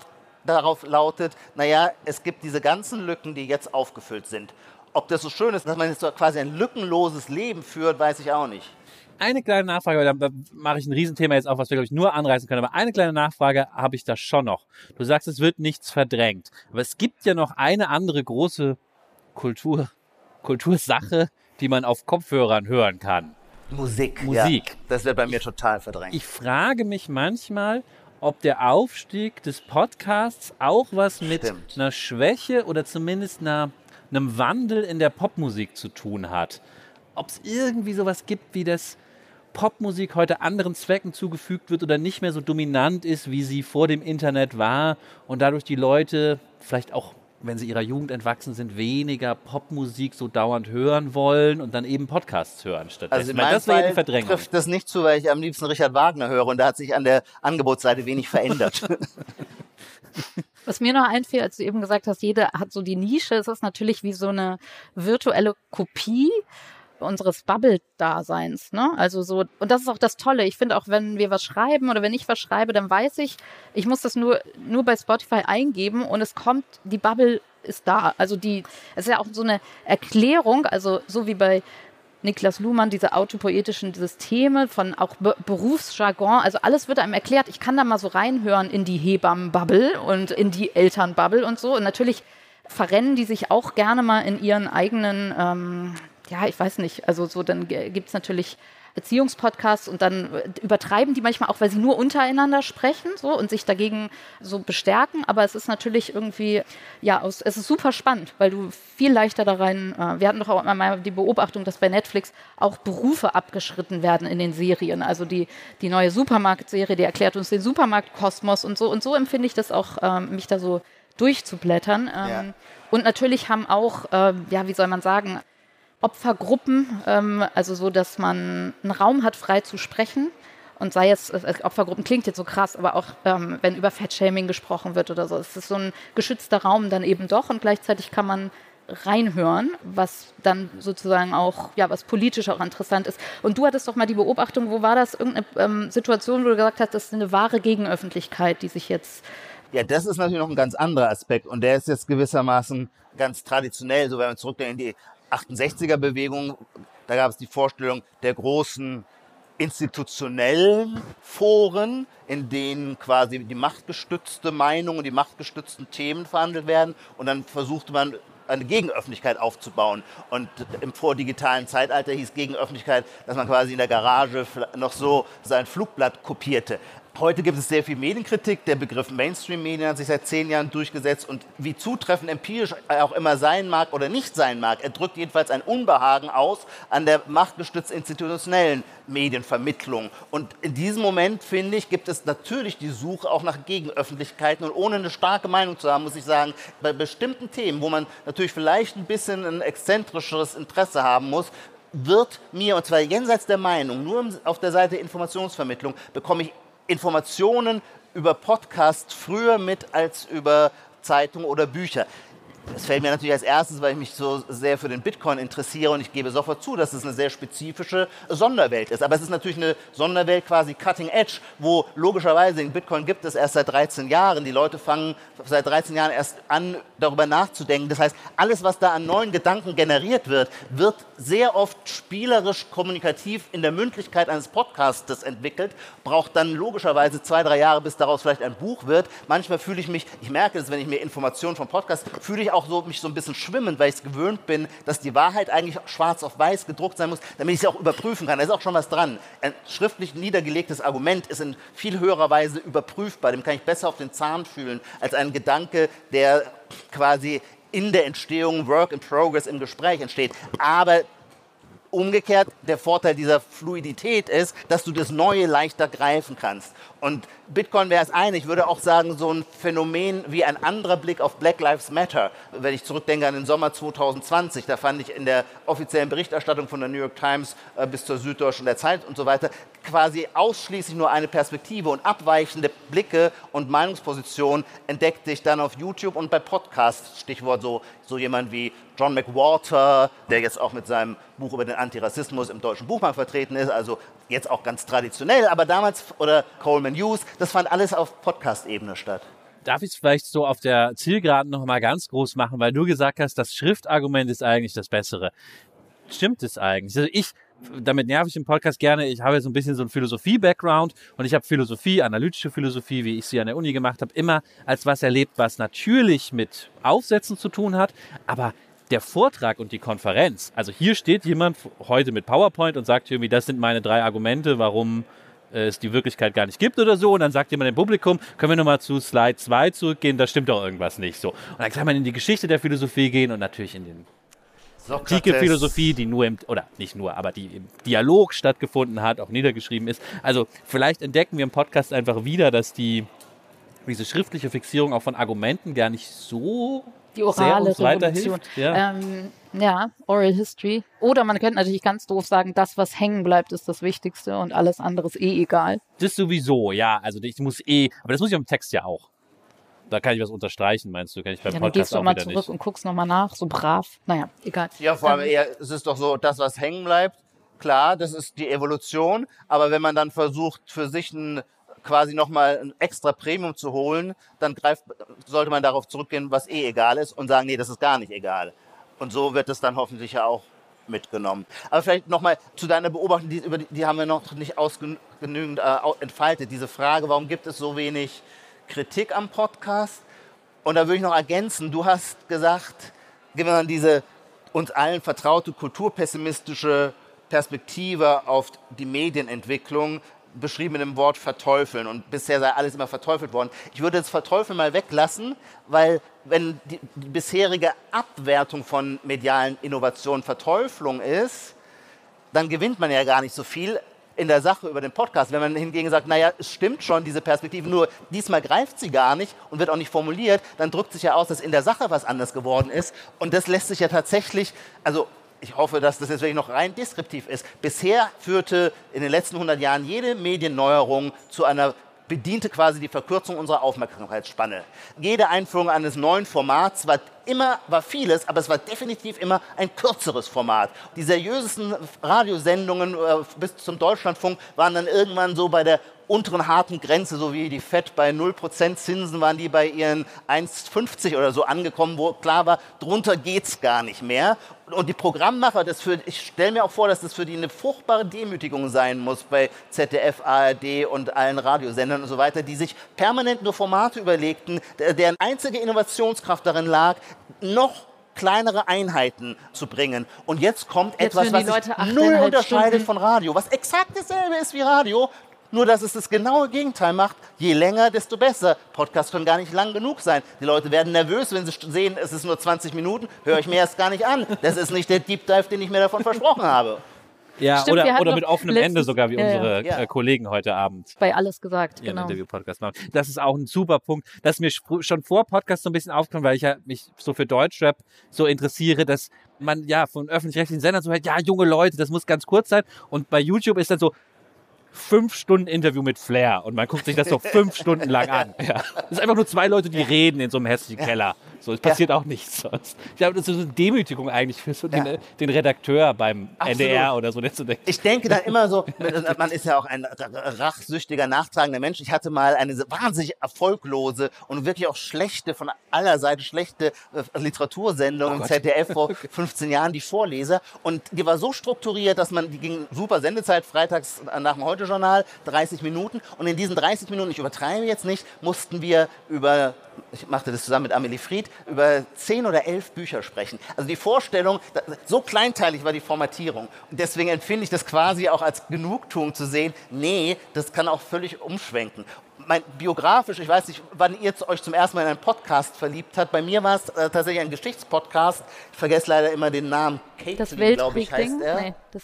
S4: darauf lautet, naja, es gibt diese ganzen Lücken, die jetzt aufgefüllt sind. Ob das so schön ist, dass man jetzt so quasi ein lückenloses Leben führt, weiß ich auch nicht.
S2: Eine kleine Nachfrage, weil da mache ich ein Riesenthema jetzt auf, was wir, glaube ich, nur anreißen können. Aber eine kleine Nachfrage habe ich da schon noch. Du sagst, es wird nichts verdrängt. Aber es gibt ja noch eine andere große Kultur, Kultursache, die man auf Kopfhörern hören kann.
S4: Musik.
S2: Musik.
S4: Ja, das wird bei mir total verdrängt.
S2: Ich frage mich manchmal, ob der Aufstieg des Podcasts auch was mit
S4: Stimmt.
S2: einer Schwäche oder zumindest einer, einem Wandel in der Popmusik zu tun hat. Ob es irgendwie sowas gibt, wie das Popmusik heute anderen Zwecken zugefügt wird oder nicht mehr so dominant ist, wie sie vor dem Internet war und dadurch die Leute vielleicht auch, wenn sie ihrer Jugend entwachsen sind, weniger Popmusik so dauernd hören wollen und dann eben Podcasts hören stattdessen.
S4: Also in meinem
S2: das
S4: Fall
S2: Verdrängung.
S4: trifft das nicht zu, weil ich am liebsten Richard Wagner höre und da hat sich an der Angebotsseite wenig verändert.
S3: Was mir noch einfiel, als du eben gesagt hast, jeder hat so die Nische, es ist natürlich wie so eine virtuelle Kopie unseres Bubble-Daseins. Ne? Also so, und das ist auch das Tolle. Ich finde auch, wenn wir was schreiben oder wenn ich was schreibe, dann weiß ich, ich muss das nur, nur bei Spotify eingeben und es kommt, die Bubble ist da. Also die, es ist ja auch so eine Erklärung, also so wie bei Niklas Luhmann, diese autopoetischen Systeme von auch Be Berufsjargon, also alles wird einem erklärt. Ich kann da mal so reinhören in die Hebammenbubble und in die Elternbubble und so. Und natürlich verrennen die sich auch gerne mal in ihren eigenen ähm, ja, ich weiß nicht, also so, dann gibt es natürlich Beziehungspodcasts und dann äh, übertreiben die manchmal auch, weil sie nur untereinander sprechen so und sich dagegen so bestärken. Aber es ist natürlich irgendwie, ja, es ist super spannend, weil du viel leichter da rein. Äh, wir hatten doch auch mal die Beobachtung, dass bei Netflix auch Berufe abgeschritten werden in den Serien. Also die, die neue Supermarktserie, die erklärt uns den Supermarktkosmos und so. Und so empfinde ich das auch, ähm, mich da so durchzublättern. Ähm, ja. Und natürlich haben auch, äh, ja, wie soll man sagen, Opfergruppen, ähm, also so, dass man einen Raum hat, frei zu sprechen. Und sei es, äh, Opfergruppen klingt jetzt so krass, aber auch ähm, wenn über Fettshaming gesprochen wird oder so, es ist so ein geschützter Raum dann eben doch und gleichzeitig kann man reinhören, was dann sozusagen auch, ja, was politisch auch interessant ist. Und du hattest doch mal die Beobachtung, wo war das? Irgendeine ähm, Situation, wo du gesagt hast, das ist eine wahre Gegenöffentlichkeit, die sich jetzt.
S4: Ja, das ist natürlich noch ein ganz anderer Aspekt und der ist jetzt gewissermaßen ganz traditionell, so wenn wir zurückdenken in die 68er Bewegung, da gab es die Vorstellung der großen institutionellen Foren, in denen quasi die machtgestützte Meinung und die machtgestützten Themen verhandelt werden. Und dann versuchte man eine Gegenöffentlichkeit aufzubauen. Und im vordigitalen Zeitalter hieß Gegenöffentlichkeit, dass man quasi in der Garage noch so sein Flugblatt kopierte. Heute gibt es sehr viel Medienkritik. Der Begriff Mainstream-Medien hat sich seit zehn Jahren durchgesetzt. Und wie zutreffend empirisch auch immer sein mag oder nicht sein mag, er drückt jedenfalls ein Unbehagen aus an der machtgestützt institutionellen Medienvermittlung. Und in diesem Moment, finde ich, gibt es natürlich die Suche auch nach Gegenöffentlichkeiten. Und ohne eine starke Meinung zu haben, muss ich sagen, bei bestimmten Themen, wo man natürlich vielleicht ein bisschen ein exzentrischeres Interesse haben muss, wird mir, und zwar jenseits der Meinung, nur auf der Seite Informationsvermittlung, bekomme ich Informationen über Podcast früher mit als über Zeitung oder Bücher. Das fällt mir natürlich als erstes, weil ich mich so sehr für den Bitcoin interessiere und ich gebe sofort zu, dass es eine sehr spezifische Sonderwelt ist. Aber es ist natürlich eine Sonderwelt quasi Cutting Edge, wo logischerweise den Bitcoin gibt es erst seit 13 Jahren. Die Leute fangen seit 13 Jahren erst an, darüber nachzudenken. Das heißt, alles, was da an neuen Gedanken generiert wird, wird sehr oft spielerisch, kommunikativ in der Mündlichkeit eines Podcastes entwickelt, braucht dann logischerweise zwei, drei Jahre, bis daraus vielleicht ein Buch wird. Manchmal fühle ich mich, ich merke es, wenn ich mir Informationen vom Podcast, fühle ich auch so, mich so ein bisschen schwimmen, weil ich es gewöhnt bin, dass die Wahrheit eigentlich schwarz auf weiß gedruckt sein muss, damit ich sie auch überprüfen kann. Da ist auch schon was dran. Ein schriftlich niedergelegtes Argument ist in viel höherer Weise überprüfbar. Dem kann ich besser auf den Zahn fühlen als ein Gedanke, der quasi in der Entstehung Work in Progress im Gespräch entsteht. Aber umgekehrt, der Vorteil dieser Fluidität ist, dass du das Neue leichter greifen kannst. Und Bitcoin wäre es eine. Ich würde auch sagen, so ein Phänomen wie ein anderer Blick auf Black Lives Matter. Wenn ich zurückdenke an den Sommer 2020, da fand ich in der offiziellen Berichterstattung von der New York Times äh, bis zur Süddeutschen der Zeit und so weiter quasi ausschließlich nur eine Perspektive und abweichende Blicke und Meinungspositionen entdeckte ich dann auf YouTube und bei Podcasts. Stichwort so, so jemand wie John McWhorter, der jetzt auch mit seinem Buch über den Antirassismus im deutschen Buchmarkt vertreten ist, also jetzt auch ganz traditionell, aber damals, oder Coleman Hughes, das fand alles auf Podcast-Ebene statt.
S2: Darf ich es vielleicht so auf der Zielgeraden noch mal ganz groß machen, weil du gesagt hast, das Schriftargument ist eigentlich das Bessere. Stimmt es eigentlich? Also ich, damit nerv ich im Podcast gerne, ich habe so ein bisschen so einen Philosophie-Background und ich habe Philosophie, analytische Philosophie, wie ich sie an der Uni gemacht habe, immer als was erlebt, was natürlich mit Aufsätzen zu tun hat, aber der Vortrag und die Konferenz, also hier steht jemand heute mit PowerPoint und sagt irgendwie, das sind meine drei Argumente, warum äh, es die Wirklichkeit gar nicht gibt oder so. Und dann sagt jemand im Publikum, können wir nochmal zu Slide 2 zurückgehen, da stimmt doch irgendwas nicht so. Und dann kann man in die Geschichte der Philosophie gehen und natürlich in den antike Philosophie, die nur im, oder nicht nur, aber die im Dialog stattgefunden hat, auch niedergeschrieben ist. Also vielleicht entdecken wir im Podcast einfach wieder, dass die diese schriftliche Fixierung auch von Argumenten gar nicht so
S3: die orale
S2: sehr Revolution.
S3: Ja. Ähm, ja, Oral History. Oder man könnte natürlich ganz doof sagen, das, was hängen bleibt, ist das Wichtigste und alles andere ist eh egal.
S2: Das sowieso, ja. Also ich muss eh, aber das muss ich im Text ja auch. Da kann ich was unterstreichen, meinst du? Kann ich beim
S3: Ja, dann
S2: Podcast
S3: gehst du
S2: auch
S3: mal zurück
S2: nicht.
S3: und guckst nochmal nach, so brav. Naja, egal.
S4: Ja, vor allem
S3: Ähm,
S4: eher, es ist doch so, das, was hängen bleibt, klar, das ist die Evolution, aber wenn man dann versucht, für sich ein, quasi nochmal ein extra Premium zu holen, dann greift, sollte man darauf zurückgehen, was eh egal ist und sagen, nee, das ist gar nicht egal. Und so wird es dann hoffentlich ja auch mitgenommen. Aber vielleicht nochmal zu deiner Beobachtung, die, die, die haben wir noch nicht ausgenügend äh, entfaltet. Diese Frage, warum gibt es so wenig Kritik am Podcast? Und da würde ich noch ergänzen, du hast gesagt, wenn man diese uns allen vertraute kulturpessimistische Perspektive auf die Medienentwicklung beschrieben mit dem Wort verteufeln und bisher sei alles immer verteufelt worden. Ich würde das Verteufeln mal weglassen, weil wenn die, die bisherige Abwertung von medialen Innovationen Verteuflung ist, dann gewinnt man ja gar nicht so viel in der Sache über den Podcast. Wenn man hingegen sagt, naja, es stimmt schon, diese Perspektive, nur diesmal greift sie gar nicht und wird auch nicht formuliert, dann drückt sich ja aus, dass in der Sache was anders geworden ist. Und das lässt sich ja tatsächlich, also ich hoffe, dass das jetzt wirklich noch rein deskriptiv ist. Bisher führte in den letzten 100 Jahren jede Medienneuerung zu einer bediente quasi die Verkürzung unserer Aufmerksamkeitsspanne. Jede Einführung eines neuen Formats war immer, war vieles, aber es war definitiv immer ein kürzeres Format. Die seriösesten Radiosendungen äh, bis zum Deutschlandfunk waren dann irgendwann so bei der unteren harten Grenze, so wie die FED bei 0% Zinsen waren die bei ihren 1,50 oder so angekommen, wo klar war, drunter geht's gar nicht mehr. Und die Programmmacher, das für, ich stelle mir auch vor, dass das für die eine furchtbare Demütigung sein muss bei ZDF, ARD und allen Radiosendern und so weiter, die sich permanent nur Formate überlegten, der- deren einzige Innovationskraft darin lag, noch kleinere Einheiten zu bringen. Und jetzt kommt
S3: Jetzt
S4: etwas, was sich null unterscheidet
S3: Stunden.
S4: von Radio, was exakt dasselbe ist wie Radio, nur dass es das genaue Gegenteil macht. Je länger, desto besser. Podcasts können gar nicht lang genug sein. Die Leute werden nervös, wenn sie sehen, es ist nur 20 Minuten, höre ich mir erst gar nicht an. Das ist nicht der Deep Dive, den ich mir davon versprochen habe.
S2: Ja,
S3: Stimmt,
S2: oder, oder mit offenem
S3: letztens-
S2: Ende sogar, wie
S3: Ja,
S2: unsere
S4: Ja.
S2: äh, Kollegen heute Abend
S3: Bei alles gesagt,
S2: ihren
S3: genau.
S2: Interview-Podcast machen. Das ist auch ein super Punkt, das mir schon vor Podcast so ein bisschen aufkam, weil ich ja mich so für Deutschrap so interessiere, dass man ja von öffentlich-rechtlichen Sendern so hört, ja, junge Leute, das muss ganz kurz sein. Und bei YouTube ist dann so fünf Stunden Interview mit Flair und man guckt sich das so fünf Stunden lang an. Ja. Das ist einfach nur zwei Leute, die reden in so einem hässlichen Keller. So, es passiert auch nichts sonst. Ich glaube, das ist so eine Demütigung eigentlich für so den,
S4: Ja.
S2: den Redakteur beim
S4: Absolut.
S2: NDR oder so, der zu denkt,
S4: Ich denke dann immer so, man ist ja auch ein rachsüchtiger, nachtragender Mensch. Ich hatte mal eine wahnsinnig erfolglose und wirklich auch schlechte, von aller Seite schlechte äh, Literatursendung im ZDF vor 15 Jahren, die Vorleser. Und die war so strukturiert, dass man, die ging super Sendezeit, freitags nach dem Heute-Journal, 30 Minuten. Und in diesen 30 Minuten, ich übertreibe jetzt nicht, mussten wir über ich machte das zusammen mit Amelie Fried, über zehn oder elf Bücher sprechen. Also die Vorstellung, so kleinteilig war die Formatierung. Und deswegen empfinde ich das quasi auch als Genugtuung zu sehen, nee, das kann auch völlig umschwenken. Mein, biografisch, ich weiß nicht, wann ihr euch zum ersten Mal in einen Podcast verliebt habt. Bei mir war es äh, tatsächlich ein Geschichtspodcast. Ich vergesse leider immer den Namen.
S3: Das
S4: Caitlin, heißt
S3: Weltkrieg-Ding?
S4: er.
S3: Nee, das,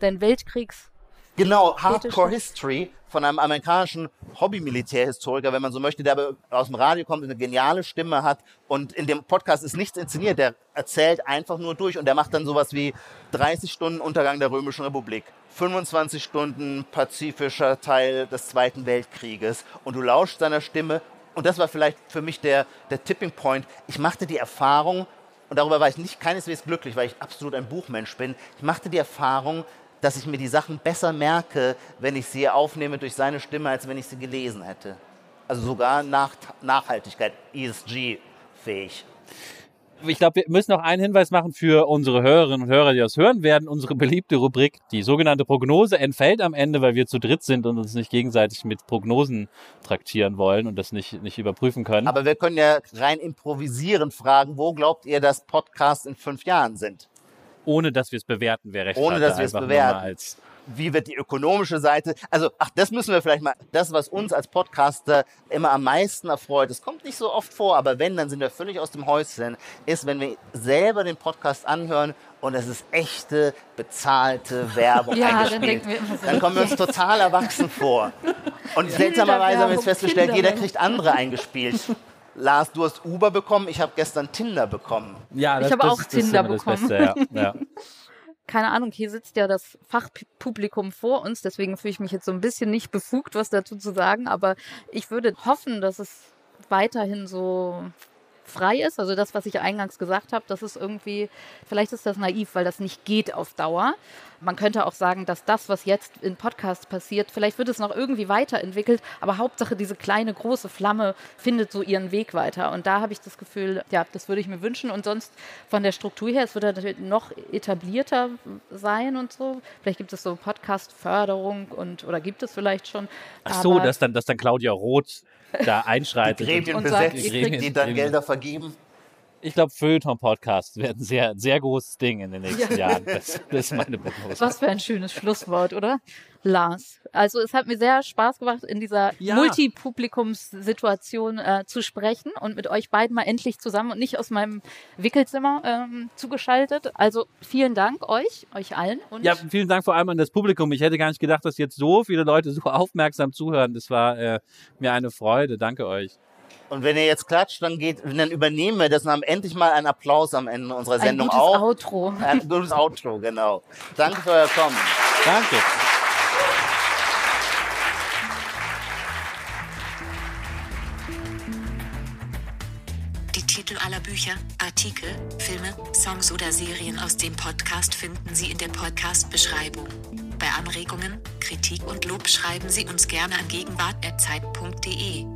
S3: dein Weltkriegs...
S4: Genau, Hardcore. History von einem amerikanischen Hobby-Militärhistoriker, wenn man so möchte, der aber aus dem Radio kommt und eine geniale Stimme hat. Und in dem Podcast ist nichts inszeniert, der erzählt einfach nur durch und der macht dann sowas wie 30 Stunden Untergang der Römischen Republik. 25 Stunden pazifischer Teil des Zweiten Weltkrieges und du lauschst seiner Stimme und das war vielleicht für mich der, der Tipping Point. Ich machte die Erfahrung, und darüber war ich nicht keineswegs glücklich, weil ich absolut ein Buchmensch bin. Ich machte die Erfahrung, dass ich mir die Sachen besser merke, wenn ich sie aufnehme durch seine Stimme, als wenn ich sie gelesen hätte. Also sogar nach Nachhaltigkeit, ESG-fähig.
S2: Ich glaube, wir müssen noch einen Hinweis machen für unsere Hörerinnen und Hörer, die das hören werden. Unsere beliebte Rubrik, die sogenannte Prognose, entfällt am Ende, weil wir zu dritt sind und uns nicht gegenseitig mit Prognosen traktieren wollen und das nicht, nicht überprüfen können.
S4: Aber wir können ja rein improvisierend fragen, wo glaubt ihr, dass Podcasts in fünf Jahren sind?
S2: Ohne dass wir es bewerten, wäre recht.
S4: Ohne, dass wir es bewerten. Wie wird die ökonomische Seite? Also, ach, das müssen wir vielleicht mal, das, was uns als Podcaster immer am meisten erfreut, das kommt nicht so oft vor, aber wenn, dann sind wir völlig aus dem Häuschen, ist, wenn wir selber den Podcast anhören und es ist echte, bezahlte Werbung
S3: Ja, dann
S4: eingespielt.
S3: denken wir immer so.
S4: Dann kommen wir uns total erwachsen vor. Und seltsamerweise haben wir jetzt festgestellt, jeder
S3: Kinderwerbung.
S4: kriegt andere eingespielt. Lars, du hast Uber bekommen, ich habe gestern Tinder bekommen.
S2: ja,
S3: Ich habe auch
S2: ist
S3: Tinder
S2: das
S3: bekommen.
S2: Beste, ja. ja.
S3: keine Ahnung, hier sitzt ja das Fachpublikum vor uns, deswegen fühle ich mich jetzt so ein bisschen nicht befugt, was dazu zu sagen, aber ich würde hoffen, dass es weiterhin so frei ist. Also das, was ich eingangs gesagt habe, das ist irgendwie, vielleicht ist das naiv, weil das nicht geht auf Dauer. Man könnte auch sagen, dass das, was jetzt in Podcasts passiert, vielleicht wird es noch irgendwie weiterentwickelt, aber Hauptsache diese kleine, große Flamme findet so ihren Weg weiter. Und da habe ich das Gefühl, ja, das würde ich mir wünschen. Und sonst von der Struktur her, es würde natürlich noch etablierter sein und so. Vielleicht gibt es so Podcast-Förderung und oder gibt es vielleicht schon.
S2: Ach so, dass dann, dass dann Claudia Roth da einschreitet.
S4: Die Gremien
S3: und
S4: besetzt,
S3: sagt, kriegt-
S4: die dann Gelder vergeben.
S2: Ich glaube, Feuilleton-Podcasts werden sehr, sehr großes Ding in den nächsten Jahren. Das, das ist meine Prognose.
S3: Was für ein schönes Schlusswort, oder? Lars. Also es hat mir sehr Spaß gemacht, in dieser
S2: Ja.
S3: Multipublikumssituation äh, zu sprechen und mit euch beiden mal endlich zusammen und nicht aus meinem Wickelzimmer ähm, zugeschaltet. Also vielen Dank euch, euch allen. Und
S2: Ja, vielen Dank vor allem an das Publikum. Ich hätte gar nicht gedacht, dass jetzt so viele Leute so aufmerksam zuhören. Das war äh, mir eine Freude. Danke euch.
S4: Und wenn ihr jetzt klatscht, dann geht, dann übernehmen wir das und haben endlich mal einen Applaus am Ende unserer
S3: ein
S4: Sendung
S3: gutes
S4: auch.
S3: Outro.
S4: Ein gutes Outro, genau. Danke für euer Kommen.
S2: Danke.
S1: Die Titel aller Bücher, Artikel, Filme, Songs oder Serien aus dem Podcast finden Sie in der Podcast-Beschreibung. Bei Anregungen, Kritik und Lob schreiben Sie uns gerne an gegenwart.zeit.de.